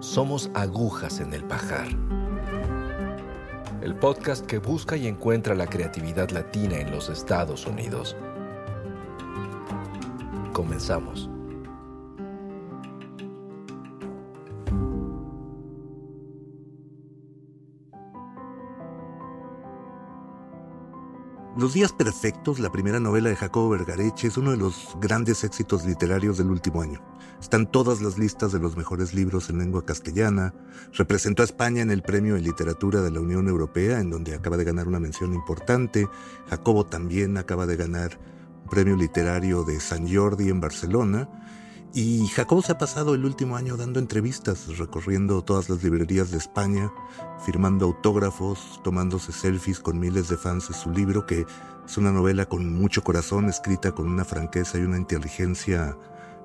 somos agujas en el pajar. El podcast que busca y encuentra la creatividad latina en los Estados Unidos. Comenzamos. Los días perfectos, la primera novela de Jacobo Vergareche, es uno de los grandes éxitos literarios del último año. Están todas las listas de los mejores libros en lengua castellana. Representó a España en el Premio de Literatura de la Unión Europea, en donde acaba de ganar una mención importante. Jacobo también acaba de ganar un premio literario de San Jordi en Barcelona. Y Jacobo se ha pasado el último año dando entrevistas, recorriendo todas las librerías de España, firmando autógrafos, tomándose selfies con miles de fans de su libro, que es una novela con mucho corazón, escrita con una franqueza y una inteligencia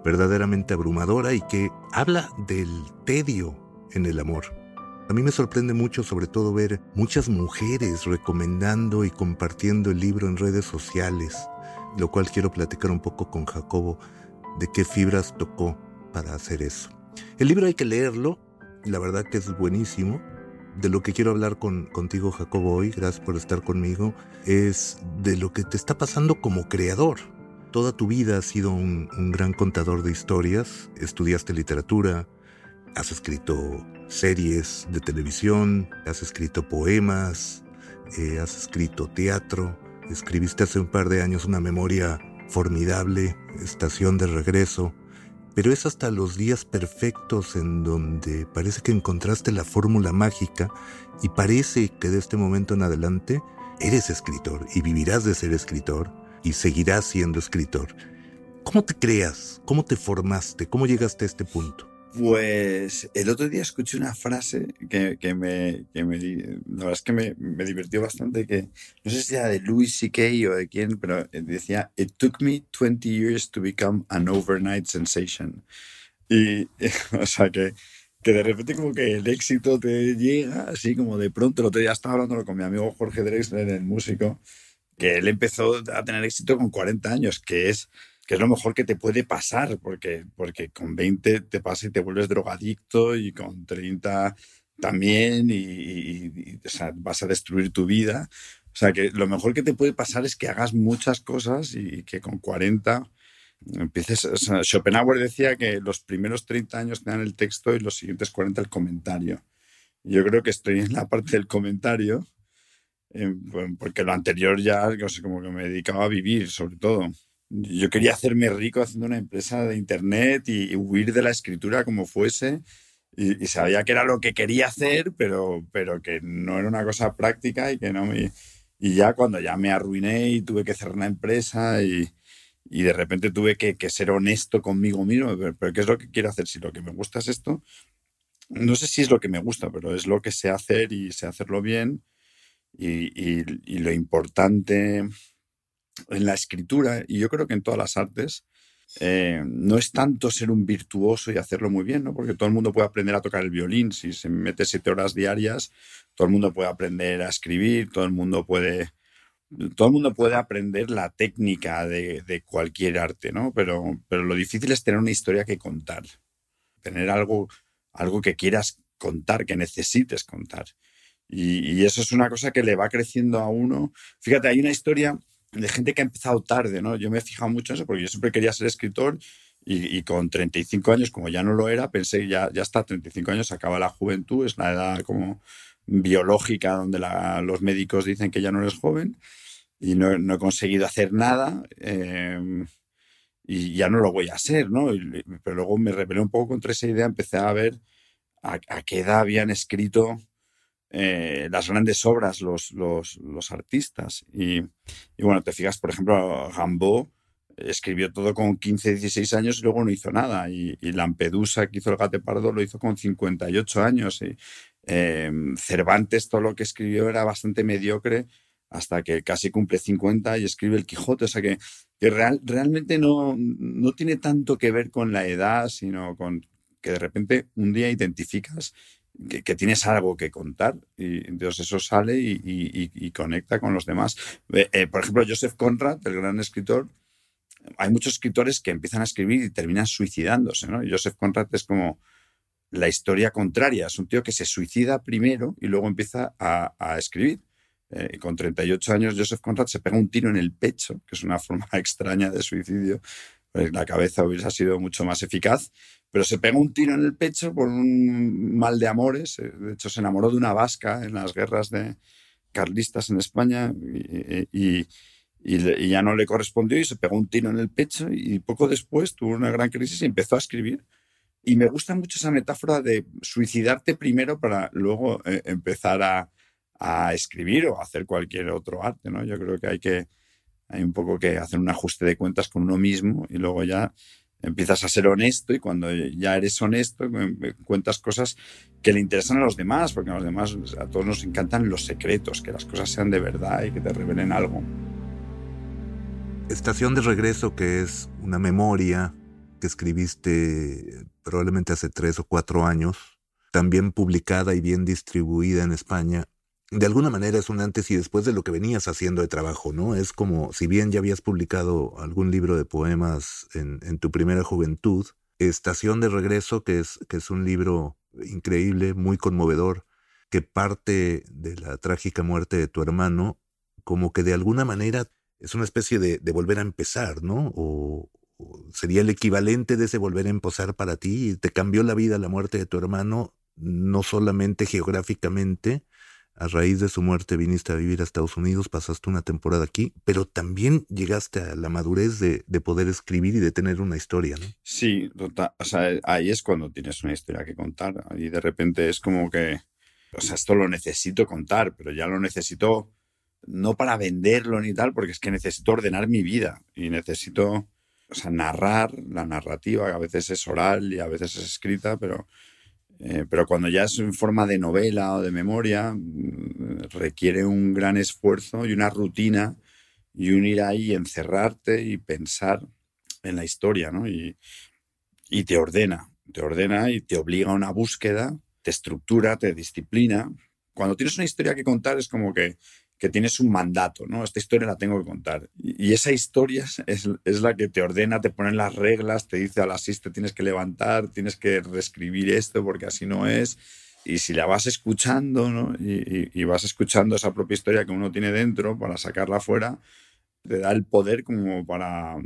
verdaderamente abrumadora y que habla del tedio en el amor. A mí me sorprende mucho sobre todo ver muchas mujeres recomendando y compartiendo el libro en redes sociales, lo cual quiero platicar un poco con Jacobo de qué fibras tocó para hacer eso. El libro hay que leerlo, la verdad que es buenísimo. De lo que quiero hablar con, contigo, Jacobo, hoy, gracias por estar conmigo, es de lo que te está pasando como creador. Toda tu vida has sido un, gran contador de historias, estudiaste literatura, has escrito series de televisión, has escrito poemas, eh, has escrito teatro, escribiste hace un par de años una memoria formidable, estación de regreso, pero es hasta los días perfectos en donde parece que encontraste la fórmula mágica y parece que de este momento en adelante eres escritor y vivirás de ser escritor y seguirás siendo escritor. ¿Cómo te creas? ¿Cómo te formaste? ¿Cómo llegaste a este punto? Pues el otro día escuché una frase que, que, me, que me, la verdad es que me, me, divirtió bastante, que no sé si era de Louis C.K. o de quién, pero decía, It took me 20 years to become an overnight sensation. Y, o sea, que, que de repente como que el éxito te llega así como de pronto, el otro día estaba hablando con mi amigo Jorge Drexler, el músico, que él empezó a tener éxito con 40 años, que es que es lo mejor que te puede pasar, porque, porque con 20 te pasa y te vuelves drogadicto y con 30 también y, vas a destruir tu vida. O sea, que lo mejor que te puede pasar es que hagas muchas cosas y que con 40 empieces... Schopenhauer decía que los primeros 30 años te dan el texto y los siguientes 40 el comentario. Yo creo que estoy en la parte del comentario, eh, porque lo anterior ya, como que me dedicaba a vivir, sobre todo yo quería hacerme rico haciendo una empresa de internet y, huir de la escritura como fuese. Y, sabía que era lo que quería hacer, pero, pero que no era una cosa práctica y que no me... Y ya cuando ya me arruiné y tuve que cerrar una empresa y, y de repente tuve que, que, ser honesto conmigo mismo, pero, ¿qué es lo que quiero hacer? Si lo que me gusta es esto, no sé si es lo que me gusta, pero es lo que sé hacer y sé hacerlo bien. Y, y, y lo importante en la escritura, y yo creo que en todas las artes, eh, no es tanto ser un virtuoso y hacerlo muy bien, ¿no? porque todo el mundo puede aprender a tocar el violín. Si se mete siete horas diarias, todo el mundo puede aprender a escribir, todo el mundo puede, todo el mundo puede aprender la técnica de, cualquier arte, ¿no? Pero, pero lo difícil es tener una historia que contar, tener algo, algo que quieras contar, que necesites contar. Y, y eso es una cosa que le va creciendo a uno. Fíjate, hay una historia de gente que ha empezado tarde, ¿no? Yo me he fijado mucho en eso porque yo siempre quería ser escritor y, con 35 años, como ya no lo era, pensé ya, ya está, 35 años, acaba la juventud, es la edad como biológica donde los médicos dicen que ya no eres joven y no, he conseguido hacer nada em, y ya no lo voy a hacer, ¿no? pero luego me rebelé un poco contra esa idea, empecé a ver a, qué edad habían escrito eh, las grandes obras los, los, artistas. Y, y, bueno, te fijas, por ejemplo, Gambo escribió todo con 15, 16 años y luego no hizo nada. Y, Lampedusa, que hizo el Gate Pardo, lo hizo con 58 años. Y, em, Cervantes, todo lo que escribió era bastante mediocre hasta que casi cumple 50 y escribe el Quijote. O sea que, que real, realmente no, no tiene tanto que ver con la edad, sino con que de repente un día identificas que, tienes algo que contar y entonces eso sale y, conecta con los demás. Eh, eh, por ejemplo, Joseph Conrad, el gran escritor, hay muchos escritores que empiezan a escribir y terminan suicidándose. Joseph Conrad es como la historia contraria, es un tío que se suicida primero y luego empieza a, escribir. Eh, con 38 años, Joseph Conrad se pega un tiro en el pecho, que es una forma extraña de suicidio. Pues la cabeza hubiera sido mucho más eficaz, pero se pegó un tiro en el pecho por un mal de amores. Eh, de hecho, se enamoró de una vasca en las guerras de carlistas en España y, ya no le correspondió y se pegó un tiro en el pecho y poco después tuvo una gran crisis y empezó a escribir. Y me gusta mucho esa metáfora de suicidarte primero para luego eh, empezar a, escribir o hacer cualquier otro arte. ¿no? Yo creo que hay que hay un poco que hacer un ajuste de cuentas con uno mismo y luego ya empiezas a ser honesto y cuando ya eres honesto cuentas cosas que le interesan a los demás, porque a los demás a todos nos encantan los secretos, que las cosas sean de verdad y que te revelen algo. Estación de regreso, que es una memoria que escribiste probablemente hace tres o cuatro años, también publicada y bien distribuida en España, de alguna manera es un antes y después de lo que venías haciendo de trabajo, ¿no? Es como, si bien ya habías publicado algún libro de poemas en, tu primera juventud, Estación de Regreso, que es, que es un libro increíble, muy conmovedor, que parte de la trágica muerte de tu hermano, como que de alguna manera es una especie de, volver a empezar, ¿no? O, o, sería el equivalente de ese volver a empezar para ti, te cambió la vida la muerte de tu hermano, no solamente geográficamente, a raíz de su muerte viniste a vivir a Estados Unidos, pasaste una temporada aquí, pero también llegaste a la madurez de, poder escribir y de tener una historia, ¿no? Sí, o sea, ahí es cuando tienes una historia que contar. Y de repente es como que, o sea, esto lo necesito contar, pero ya lo necesito no para venderlo ni tal, porque es que necesito ordenar mi vida y necesito, o sea, narrar la narrativa, que a veces es oral y a veces es escrita, pero eh, pero cuando ya es en forma de novela o de memoria, mm, requiere un gran esfuerzo y una rutina y un ir ahí, encerrarte y pensar en la historia, ¿no? Y, y te ordena, te ordena y te obliga a una búsqueda, te estructura, te disciplina. Cuando tienes una historia que contar es como que que tienes un mandato, ¿no? Esta historia la tengo que contar. Y, esa historia es, es, la que te ordena, te pone las reglas, te dice a las 6 te tienes que levantar, tienes que reescribir esto porque así no es. Y si la vas escuchando, ¿no? Y, y, vas escuchando esa propia historia que uno tiene dentro para sacarla fuera, te da el poder como para,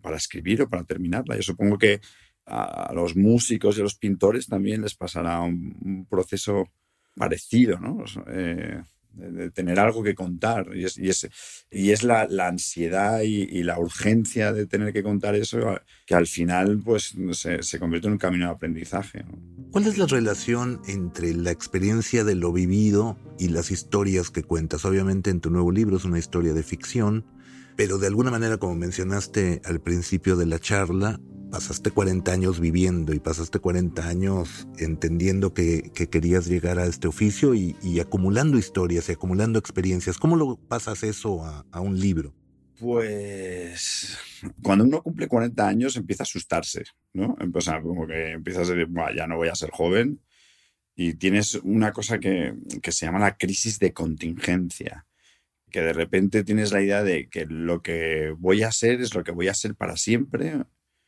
para escribir o para terminarla. Yo supongo que a los músicos y a los pintores también les pasará un, proceso parecido, ¿no? Eh, de, tener algo que contar. Y es, y es, y es la, ansiedad y, la urgencia de tener que contar eso que al final pues, se, se convierte en un camino de aprendizaje. ¿Cuál es la relación entre la experiencia de lo vivido y las historias que cuentas? Obviamente en tu nuevo libro es una historia de ficción, pero de alguna manera, como mencionaste al principio de la charla, pasaste 40 años viviendo y pasaste 40 años entendiendo que, querías llegar a este oficio y, acumulando historias y acumulando experiencias. ¿Cómo lo pasas eso a, un libro? Pues cuando uno cumple 40 años empieza a asustarse, ¿no? Empieza a decir, ya no voy a ser joven y tienes una cosa que, que se llama la crisis de contingencia que de repente tienes la idea de que lo que voy a ser es lo que voy a ser para siempre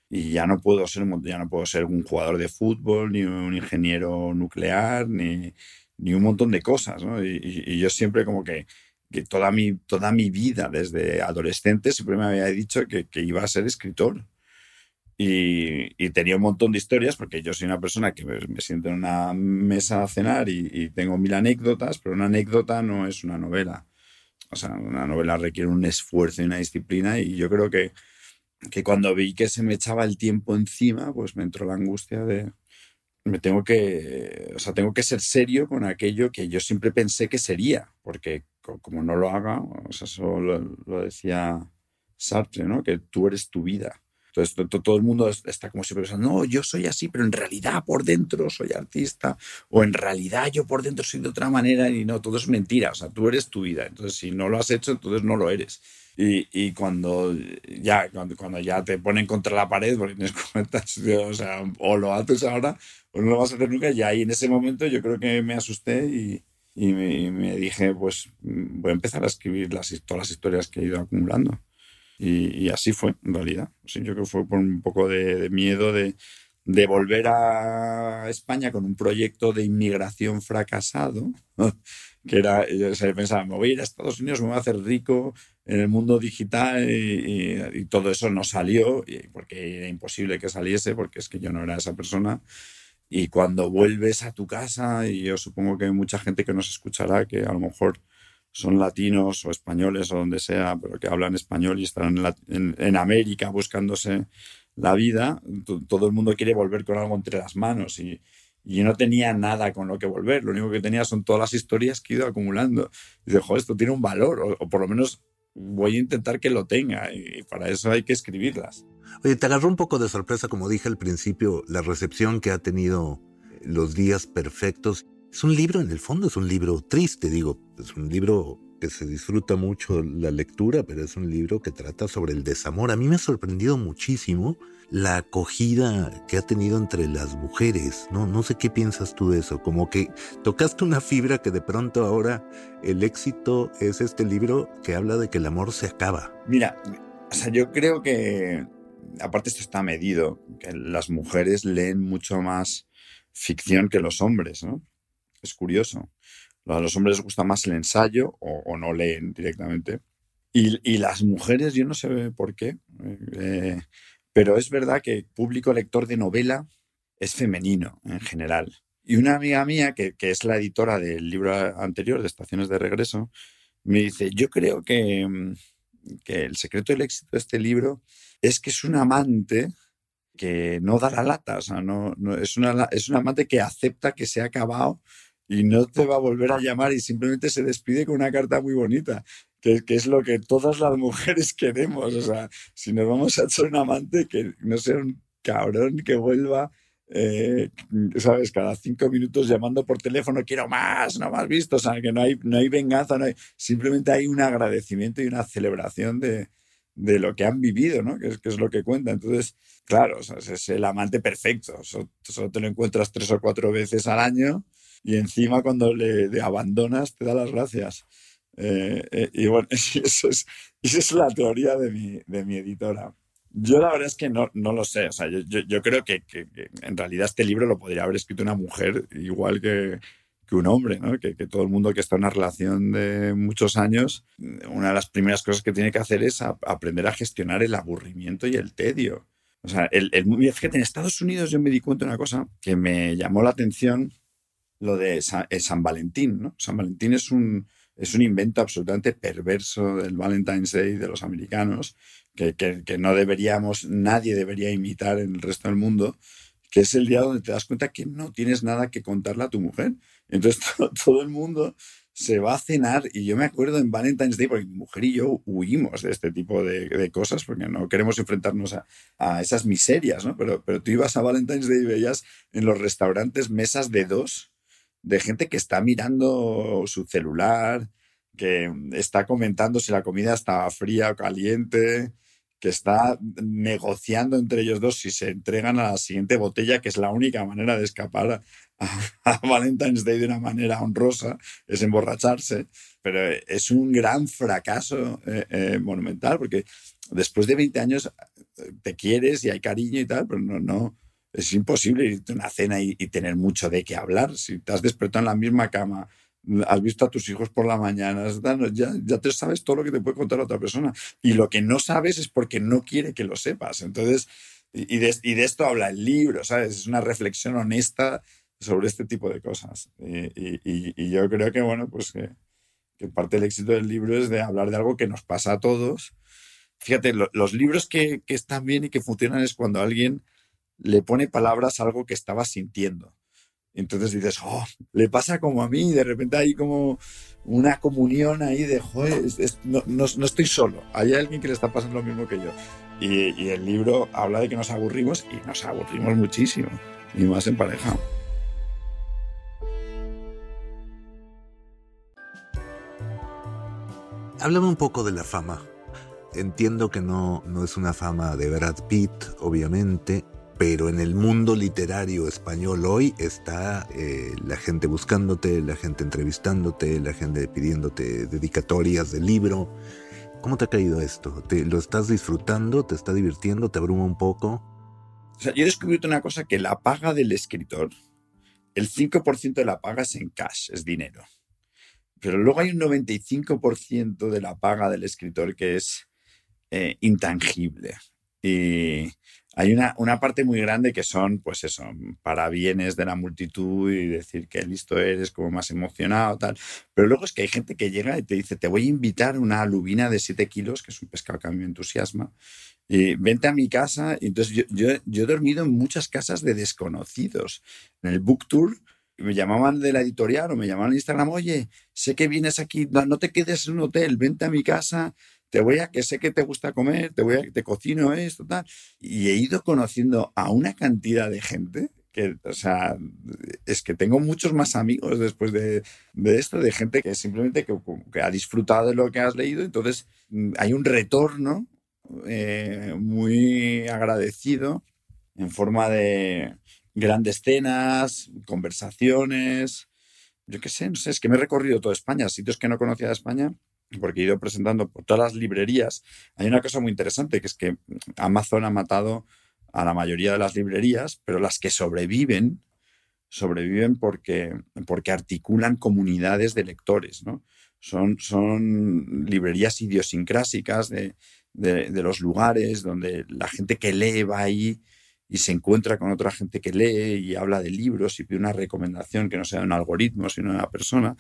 y ya no puedo ser ya no puedo ser un jugador de fútbol ni un ingeniero nuclear ni, ni un montón de cosas ¿no? y, yo siempre como que que toda mi, toda mi vida, desde adolescente, siempre me había dicho que, que iba a ser escritor. Y, y, tenía un montón de historias, porque yo soy una persona que me, me siento en una mesa a cenar y, y, tengo mil anécdotas, pero una anécdota no es una novela. O sea, una novela requiere un esfuerzo y una disciplina y yo creo que, que cuando vi que se me echaba el tiempo encima, pues me entró la angustia de, me tengo que, o sea, tengo que ser serio con aquello que yo siempre pensé que sería, porque como no lo haga, o sea, eso lo, lo decía Sartre, ¿no? Que tú eres tu vida. Entonces todo el mundo está como siempre pensando, no, yo soy así, pero en realidad por dentro soy artista, o en realidad yo por dentro soy de otra manera, y no, todo es mentira, o sea, tú eres tu vida. Entonces si no lo has hecho, entonces no lo eres. Y, y cuando, ya, cuando, cuando, ya te ponen contra la pared, porque tienes cuentas, o sea, o lo haces ahora o no lo vas a hacer nunca, y ahí en ese momento yo creo que me asusté y, y me, y me dije, pues voy a empezar a escribir las, todas las historias que he ido acumulando. Y, y, así fue, en realidad. Sí, yo creo que fue por un poco de, de miedo de, de, volver a España con un proyecto de inmigración fracasado, que era, yo pensaba, me voy a ir a Estados Unidos, me voy a hacer rico en el mundo digital y, todo eso no salió, porque era imposible que saliese, porque es que yo no era esa persona. Y cuando vuelves a tu casa, y yo supongo que hay mucha gente que nos escuchará que a lo mejor son latinos o españoles o donde sea, pero que hablan español y la, en, en América buscándose la vida, todo el mundo quiere volver con algo entre las manos y, y, no tenía nada con lo que volver, lo único que tenía son todas las historias que he ido acumulando. Y dije, esto tiene un valor, o, o por lo menos voy a intentar que lo tenga y para eso hay que escribirlas. Oye, te agarró un poco de sorpresa, como dije al principio, la recepción que ha tenido Los Días Perfectos. Es un libro, en el fondo es un libro triste, digo, es un libro se disfruta mucho la lectura, pero es un libro que trata sobre el desamor. A mí me ha sorprendido muchísimo la acogida que ha tenido entre las mujeres. No, no sé qué piensas tú de eso. Como que tocaste una fibra que de pronto ahora el éxito es este libro que habla de que el amor se acaba. Mira, o sea, yo creo que aparte esto está medido, que las mujeres leen mucho más ficción que los hombres, ¿no? Es curioso. A los hombres les gusta más el ensayo o, no leen directamente. Y, las mujeres, yo no sé por qué, eh, pero es verdad que el público lector de novela es femenino en general. Y una amiga mía, que, es la editora del libro anterior, de Estaciones de Regreso, me dice, yo creo que, que el secreto del éxito de este libro es que es un amante que no da la lata, es, una, es un amante que acepta que se ha acabado y no te va a volver a llamar y simplemente se despide con una carta muy bonita, que, que, es lo que todas las mujeres queremos. O sea, si nos vamos a echar un amante, que no sea un cabrón que vuelva, eh, ¿sabes? Cada cinco minutos llamando por teléfono, quiero más, no más visto. O sea, que no hay, no hay venganza, no hay, simplemente hay un agradecimiento y una celebración de, de lo que han vivido, ¿no? Que es, que es lo que cuenta. Entonces, claro, o sea, es el amante perfecto. Solo, solo te lo encuentras tres o cuatro veces al año y encima cuando le, le abandonas te da las gracias. Eh, eh, y bueno, eso es, esa es la teoría de mi, de mi editora. Yo la verdad es que no, no lo sé, o sea, yo, yo, creo que, en realidad este libro lo podría haber escrito una mujer igual que, que un hombre, ¿no? que, todo el mundo que está en una relación de muchos años, una de las primeras cosas que tiene que hacer es aprender a gestionar el aburrimiento y el tedio. O sea, el, el, fíjate, en Estados Unidos yo me di cuenta de una cosa que me llamó la atención, lo de San, San Valentín, ¿no? San Valentín es un, es un invento absolutamente perverso del Valentine's Day de los americanos, que, que, no deberíamos, nadie debería imitar en el resto del mundo, que es el día donde te das cuenta que no tienes nada que contarle a tu mujer. Entonces todo, todo el mundo se va a cenar y yo me acuerdo en Valentine's Day, porque mi mujer y yo huimos de este tipo de, de cosas porque no queremos enfrentarnos a, a, esas miserias, ¿no? Pero, pero tú ibas a Valentine's Day y veías en los restaurantes mesas de dos de gente que está mirando su celular, que está comentando si la comida está fría o caliente, que está negociando entre ellos dos si se entregan a la siguiente botella, que es la única manera de escapar a, a Valentine's Day de una manera honrosa, es emborracharse. Pero es un gran fracaso eh, eh, monumental, porque después de 20 años eh, te quieres y hay cariño y tal, pero no, no, es imposible irte a una cena y, tener mucho de qué hablar. Si te has despertado en la misma cama has visto a tus hijos por la mañana, ya, ya te sabes todo lo que te puede contar otra persona. Y lo que no sabes es porque no quiere que lo sepas. Entonces, y de, esto habla el libro, ¿sabes? Es una reflexión honesta sobre este tipo de cosas. Y, yo creo que, bueno, pues que, parte del éxito del libro es de hablar de algo que nos pasa a todos. Fíjate, los libros que, están bien y que funcionan es cuando alguien le pone palabras a algo que estaba sintiendo. Entonces dices, oh, le pasa como a mí, de repente hay como una comunión ahí de, joder, no, no, estoy solo, hay alguien que le está pasando lo mismo que yo. Y, y, el libro habla de que nos aburrimos y nos aburrimos muchísimo, y más en pareja. Háblame un poco de la fama. Entiendo que no, no es una fama de Brad Pitt, obviamente, pero en el mundo literario español hoy está eh, la gente buscándote, la gente entrevistándote, la gente pidiéndote dedicatorias de libro. ¿Cómo te ha caído esto? ¿Te, ¿Lo estás disfrutando? ¿Te está divirtiendo? ¿Te abruma un poco? O sea, yo he descubierto una cosa, que la paga del escritor, el 5% de la paga es en cash, es dinero. Pero luego hay un 95% de la paga del escritor que es eh, intangible. Y, hay una, una, parte muy grande que son, pues eso, para bienes de la multitud y decir que listo eres, como más emocionado, tal. Pero luego es que hay gente que llega y te dice, te voy a invitar una lubina de 7 kilos, que es un pescado que a mí me entusiasma, y vente a mi casa. Entonces yo, yo, yo he dormido en muchas casas de desconocidos. En el book tour me llamaban de la editorial o me llamaban en Instagram, oye, sé que vienes aquí, no te quedes en un hotel, vente a mi casa te voy a, que sé que te gusta comer, te voy a, te cocino esto, tal. Y he ido conociendo a una cantidad de gente que, o sea, es que tengo muchos más amigos después de, de esto, de gente que simplemente que, que, ha disfrutado de lo que has leído, entonces mm, hay un retorno eh, muy agradecido en forma de grandes cenas, conversaciones, yo qué sé, no sé, es que me he recorrido toda España, sitios que no conocía de España porque he ido presentando por todas las librerías. Hay una cosa muy interesante, que es que Amazon ha matado a la mayoría de las librerías, pero las que sobreviven, sobreviven porque, porque articulan comunidades de lectores, ¿no? Son, son librerías idiosincrásicas de, de, los lugares donde la gente que lee va ahí y se encuentra con otra gente que lee y habla de libros y pide una recomendación que no sea un algoritmo, sino una persona.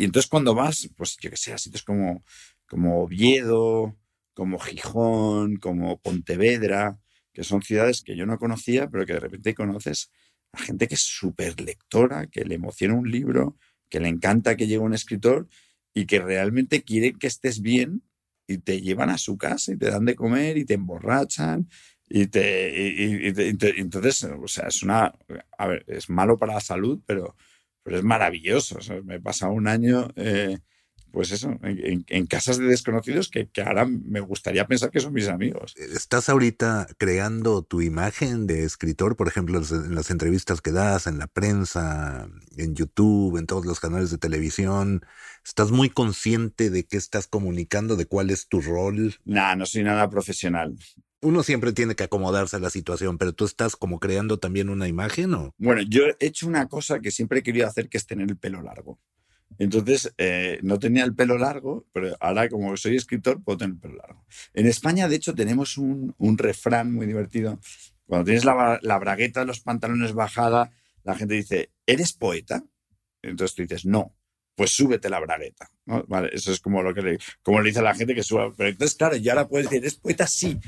Y entonces cuando vas, pues yo que sé, a sitios como, como Oviedo, como Gijón, como Pontevedra, que son ciudades que yo no conocía, pero que de repente conoces a gente que es súper lectora, que le emociona un libro, que le encanta que llegue un escritor y que realmente quieren que estés bien y te llevan a su casa y te dan de comer y te emborrachan y te, y, entonces, o sea, es una, a ver, es malo para la salud, pero, pero es maravilloso. me he pasado un año, eh, pues eso, en, casas de desconocidos que, que, ahora me gustaría pensar que son mis amigos. ¿Estás ahorita creando tu imagen de escritor, por ejemplo, en las entrevistas que das, en la prensa, en YouTube, en todos los canales de televisión? ¿Estás muy consciente de qué estás comunicando, de cuál es tu rol? Nah, no soy nada profesional uno siempre tiene que acomodarse a la situación, pero tú estás como creando también una imagen o... Bueno, yo he hecho una cosa que siempre he querido hacer, que es tener el pelo largo. Entonces, eh, no tenía el pelo largo, pero ahora como soy escritor, puedo tener el pelo largo. En España, de hecho, tenemos un, un refrán muy divertido. Cuando tienes la, la, bragueta de los pantalones bajada, la gente dice, ¿eres poeta? Entonces tú dices, no, pues súbete la bragueta. Vale, eso es como lo que le, como le dice a la gente que suba. Pero entonces, claro, y ahora puedes decir, ¿eres poeta? Sí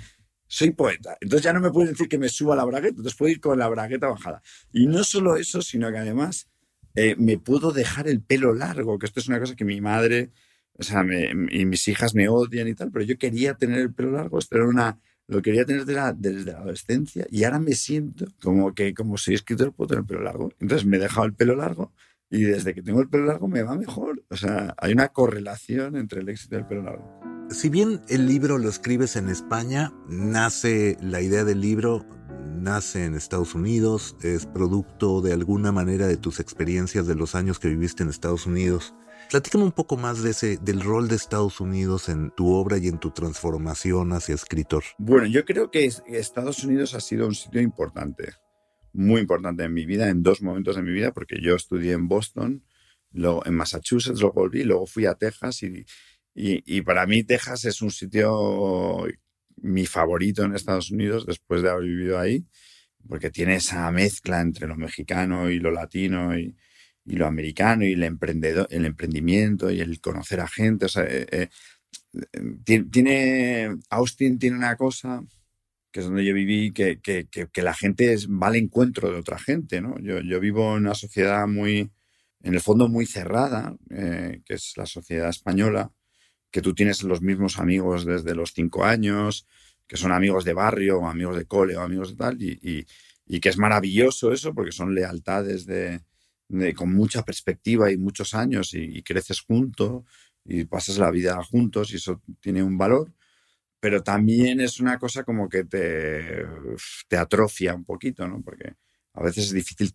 soy poeta. Entonces ya no me pueden decir que me suba la bragueta, entonces puedo ir con la bragueta bajada. Y no solo eso, sino que además eh, me puedo dejar el pelo largo, que esto es una cosa que mi madre, o sea, y mis hijas me odian y tal, pero yo quería tener el pelo largo, esto era una, lo quería tener desde la, adolescencia y ahora me siento como que como soy escritor puedo tener el pelo largo. Entonces me he dejado el pelo largo y desde que tengo el pelo largo me va mejor. O sea, hay una correlación entre el éxito del pelo largo si bien el libro lo escribes en España, nace la idea del libro, nace en Estados Unidos, es producto de alguna manera de tus experiencias de los años que viviste en Estados Unidos. Platícame un poco más de ese, del rol de Estados Unidos en tu obra y en tu transformación hacia escritor. Bueno, yo creo que Estados Unidos ha sido un sitio importante, muy importante en mi vida, en dos momentos de mi vida, porque yo estudié en Boston luego en Massachusetts, luego volví, luego fui a Texas y, y, para mí Texas es un sitio mi favorito en Estados Unidos después de haber vivido ahí, porque tiene esa mezcla entre lo mexicano y lo latino y, y lo americano y el, emprendedor, el emprendimiento y el conocer a gente. O sea, eh, eh, tiene, Austin tiene una cosa que es donde yo viví, que, que, que, la gente es, va al encuentro de otra gente. ¿no? Yo, yo, vivo en una sociedad muy, en el fondo muy cerrada, eh, que es la sociedad española, que tú tienes los mismos amigos desde los cinco años, que son amigos de barrio, o amigos de cole, o amigos de tal, y, y, que es maravilloso eso, porque son lealtades de, de, con mucha perspectiva y muchos años, y, creces juntos, y pasas la vida juntos, y eso tiene un valor pero también es una cosa como que te, te atrofia un poquito, ¿no? Porque a veces es difícil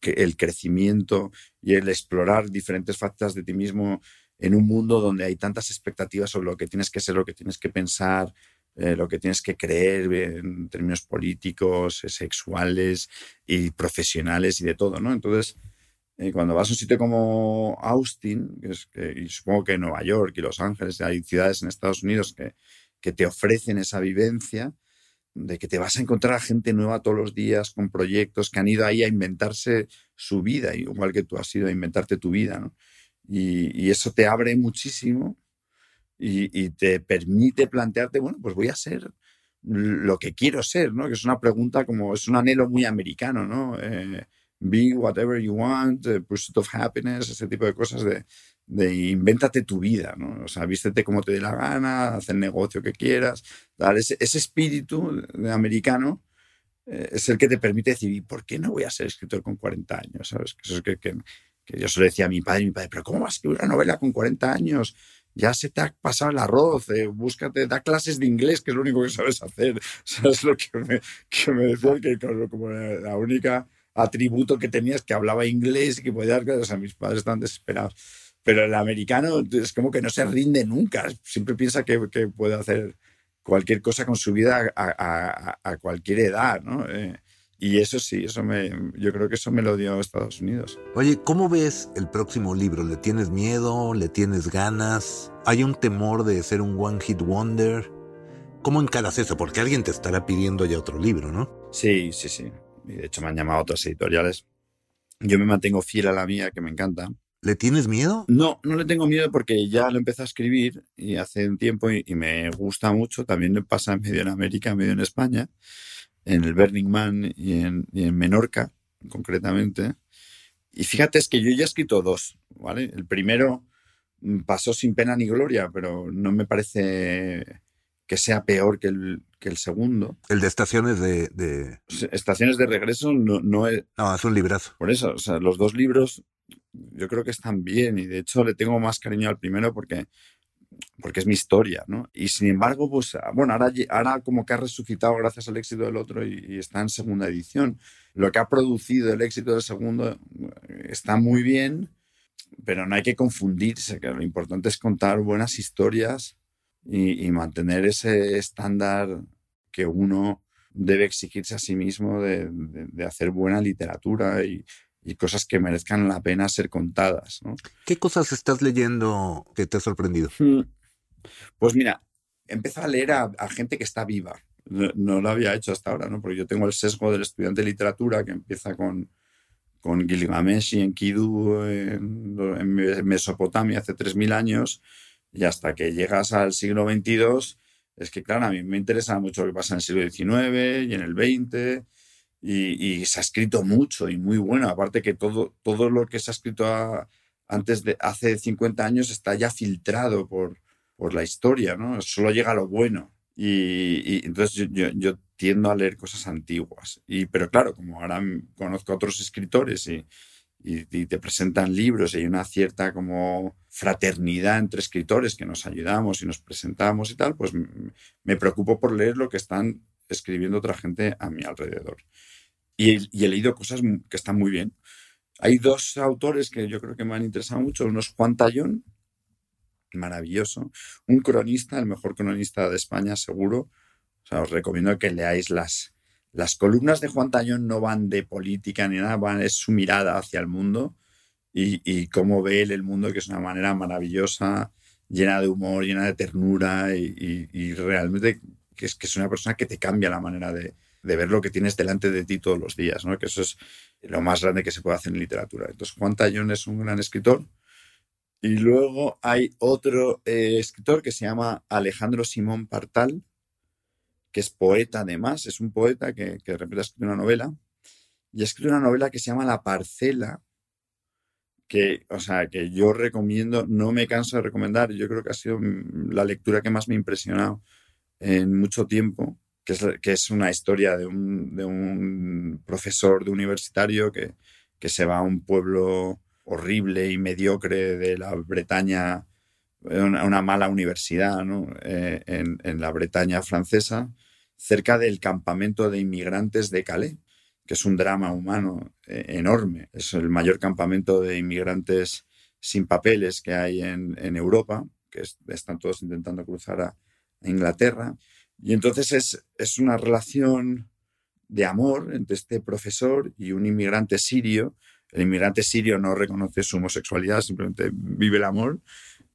que el crecimiento y el explorar diferentes facetas de ti mismo en un mundo donde hay tantas expectativas sobre lo que tienes que ser, lo que tienes que pensar, eh, lo que tienes que creer en términos políticos, sexuales y profesionales y de todo, ¿no? Entonces, eh, cuando vas a un sitio como Austin, que es que, y supongo que Nueva York y Los Ángeles, hay ciudades en Estados Unidos que que te ofrecen esa vivencia, de que te vas a encontrar a gente nueva todos los días con proyectos que han ido ahí a inventarse su vida, igual que tú has ido a inventarte tu vida. ¿no? Y, eso te abre muchísimo y, te permite plantearte, bueno, pues voy a ser lo que quiero ser, ¿no? Que es una pregunta como, es un anhelo muy americano, ¿no? Eh, be whatever you want, pursuit of happiness, ese tipo de cosas de, de invéntate tu vida, ¿no? O sea, vístete como te dé la gana, haz el negocio que quieras. Ese, ese, espíritu de americano eh, es el que te permite decir, ¿por qué no voy a ser escritor con 40 años? ¿Sabes? Eso es que, que, yo se lo decía a mi padre, mi padre, pero ¿cómo vas a escribir una novela con 40 años? Ya se te ha pasado el arroz, eh, búscate, da clases de inglés, que es lo único que sabes hacer. ¿Sabes lo que me, que me decía? Que como la única atributo que tenías que hablaba inglés y que podía dar clases. O mis padres estaban desesperados. Pero el americano es como que no se rinde nunca, siempre piensa que, puede hacer cualquier cosa con su vida a, cualquier edad, ¿no? Eh, y eso sí, eso me, yo creo que eso me lo dio Estados Unidos. Oye, ¿cómo ves el próximo libro? ¿Le tienes miedo? ¿Le tienes ganas? ¿Hay un temor de ser un one hit wonder? ¿Cómo encaras eso? Porque alguien te estará pidiendo ya otro libro, ¿no? Sí, sí, sí. Y de hecho me han llamado otras editoriales. Yo me mantengo fiel a la mía, que me encanta. ¿Le tienes miedo? No, no le tengo miedo porque ya lo empecé a escribir y hace un tiempo y, me gusta mucho. También me pasa medio en América, medio en España, en el Burning Man y en, Menorca, concretamente. Y fíjate, es que yo ya he escrito dos, ¿vale? El primero mm, pasó sin pena ni gloria, pero no me parece que sea peor que el, que el segundo. El de estaciones de... Estaciones de regreso no, no es... No, es un librazo. Por eso, o sea, los dos libros yo creo que están bien y de hecho le tengo más cariño al primero porque, porque es mi historia, ¿no? Y sin embargo, pues ah, bueno, ahora, como que ha resucitado gracias al éxito del otro y, está en segunda edición. Lo que ha producido el éxito del segundo eh, está muy bien, pero no hay que confundirse, que lo importante es contar buenas historias y, mantener ese estándar que uno debe exigirse a sí mismo de hacer buena literatura y, y cosas que merezcan la pena ser contadas. ¿no? ¿Qué cosas estás leyendo que te ha sorprendido? Hmm. Pues mira, empezó a leer a, gente que está viva. No, lo había hecho hasta ahora, ¿no? porque yo tengo el sesgo del estudiante de literatura que empieza con, con Gilgamesh y Enkidu en, en Mesopotamia hace 3.000 años y hasta que llegas al siglo XXII, es que claro, a mí me interesa mucho lo que pasa en el siglo XIX y en el XX y, se ha escrito mucho y muy bueno. Aparte que todo, todo lo que se ha escrito antes de hace 50 años está ya filtrado por, por la historia, ¿no? Solo llega lo bueno. Y, entonces yo, yo, tiendo a leer cosas antiguas. Y, pero claro, como ahora conozco a otros escritores y, te presentan libros y hay una cierta como fraternidad entre escritores que nos ayudamos y nos presentamos y tal, pues me preocupo por leer lo que están escribiendo otra gente a mi alrededor. Y, he leído cosas que están muy bien. Hay dos autores que yo creo que me han interesado mucho. Uno es Juan Tallón, maravilloso. Un cronista, el mejor cronista de España, seguro. O os recomiendo que leáis las, las columnas de Juan Tallón no van de política ni nada, es su mirada hacia el mundo y, cómo ve él el mundo, que es una manera maravillosa, llena de humor, llena de ternura y, realmente que es, que es una persona que te cambia la manera de, de, ver lo que tienes delante de ti todos los días, ¿no? que eso es lo más grande que se puede hacer en literatura. Entonces, Juan Tallón es un gran escritor. Y luego hay otro eh, escritor que se llama Alejandro Simón Partal, que es poeta además, es un poeta que, que de repente ha escrito una novela, y ha escrito una novela que se llama La Parcela, que, o sea, que yo recomiendo, no me canso de recomendar, yo creo que ha sido la lectura que más me ha impresionado en mucho tiempo, que es, una historia de un, profesor de universitario que, se va a un pueblo horrible y mediocre de la Bretaña, una, una mala universidad ¿no? Eh, en, en, la Bretaña francesa, cerca del campamento de inmigrantes de Calais que es un drama humano eh, enorme. Es el mayor campamento de inmigrantes sin papeles que hay en, Europa, que están todos intentando cruzar a, Inglaterra. Y entonces es, es una relación de amor entre este profesor y un inmigrante sirio. El inmigrante sirio no reconoce su homosexualidad, simplemente vive el amor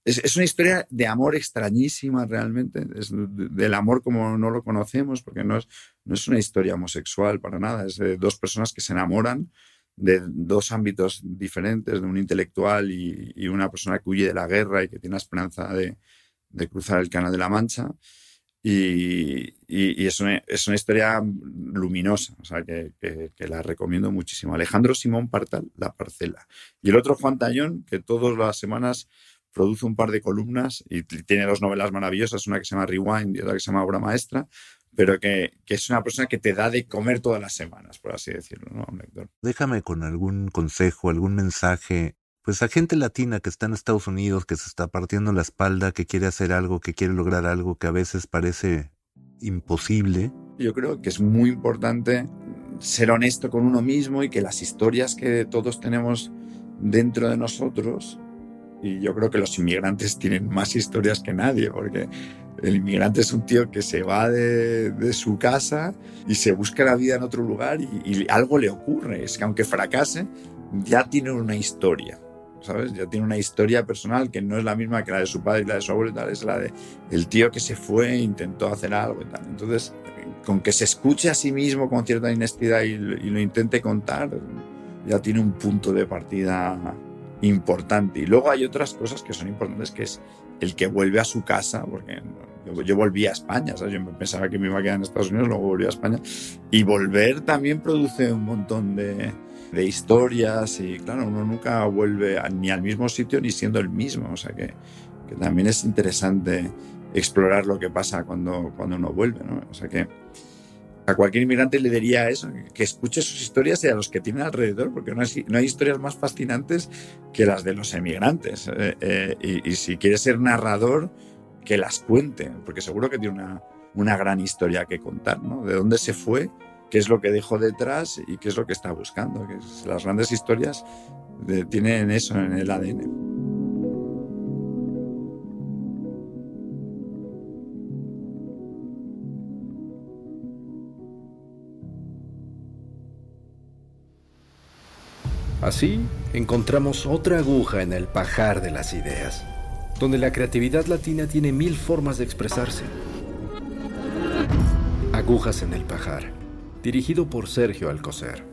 es, una historia de amor extrañísima realmente, es del amor como no lo conocemos, porque no es, no es una historia homosexual para nada, es de dos personas que se enamoran de dos ámbitos diferentes, de un intelectual y, una persona que huye de la guerra y que tiene la esperanza de, cruzar el Canal de la Mancha. Y, una, es, una, historia luminosa, o sea, que, que, la recomiendo muchísimo. Alejandro Simón Partal, La Parcela. Y el otro Juan Tallón, que todas las semanas produce un par de columnas y tiene dos novelas maravillosas, una que se llama Rewind y otra que se llama Obra Maestra, pero que, es una persona que te da de comer todas las semanas, por así decirlo, ¿no, Déjame con algún consejo, algún mensaje, pues a gente latina que está en Estados Unidos, que se está partiendo la espalda, que quiere hacer algo, que quiere lograr algo que a veces parece imposible. Yo creo que es muy importante ser honesto con uno mismo y que las historias que todos tenemos dentro de nosotros y yo creo que los inmigrantes tienen más historias que nadie, porque el inmigrante es un tío que se va de, su casa y se busca la vida en otro lugar y, algo le ocurre. Es que aunque fracase, ya tiene una historia. ¿Sabes? Ya tiene una historia personal que no es la misma que la de su padre y la de su abuelo tal, es la de el tío que se fue e intentó hacer algo y tal. Entonces, con que se escuche a sí mismo con cierta honestidad y, y lo intente contar, ya tiene un punto de partida importante. Y luego hay otras cosas que son importantes, que es el que vuelve a su casa, porque yo, volví a España, ¿sabes? yo pensaba que me iba a quedar en Estados Unidos, luego volví a España. Y volver también produce un montón de, de historias y claro, uno nunca vuelve ni al mismo sitio ni siendo el mismo, o sea que, que, también es interesante explorar lo que pasa cuando, cuando uno vuelve, ¿no? O sea que a cualquier inmigrante le diría eso, que escuche sus historias y a los que tienen alrededor, porque no hay, no hay historias más fascinantes que las de los emigrantes. Eh, eh, y, si quiere ser narrador, que las cuente, porque seguro que tiene una, una gran historia que contar, ¿no? De dónde se fue, qué es lo que dejó detrás y qué es lo que está buscando. Que las grandes historias tienen eso en el ADN. Así, encontramos otra aguja en el pajar de las ideas, donde la creatividad latina tiene mil formas de expresarse. Agujas en el pajar, dirigido por Sergio Alcocer.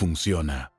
funciona.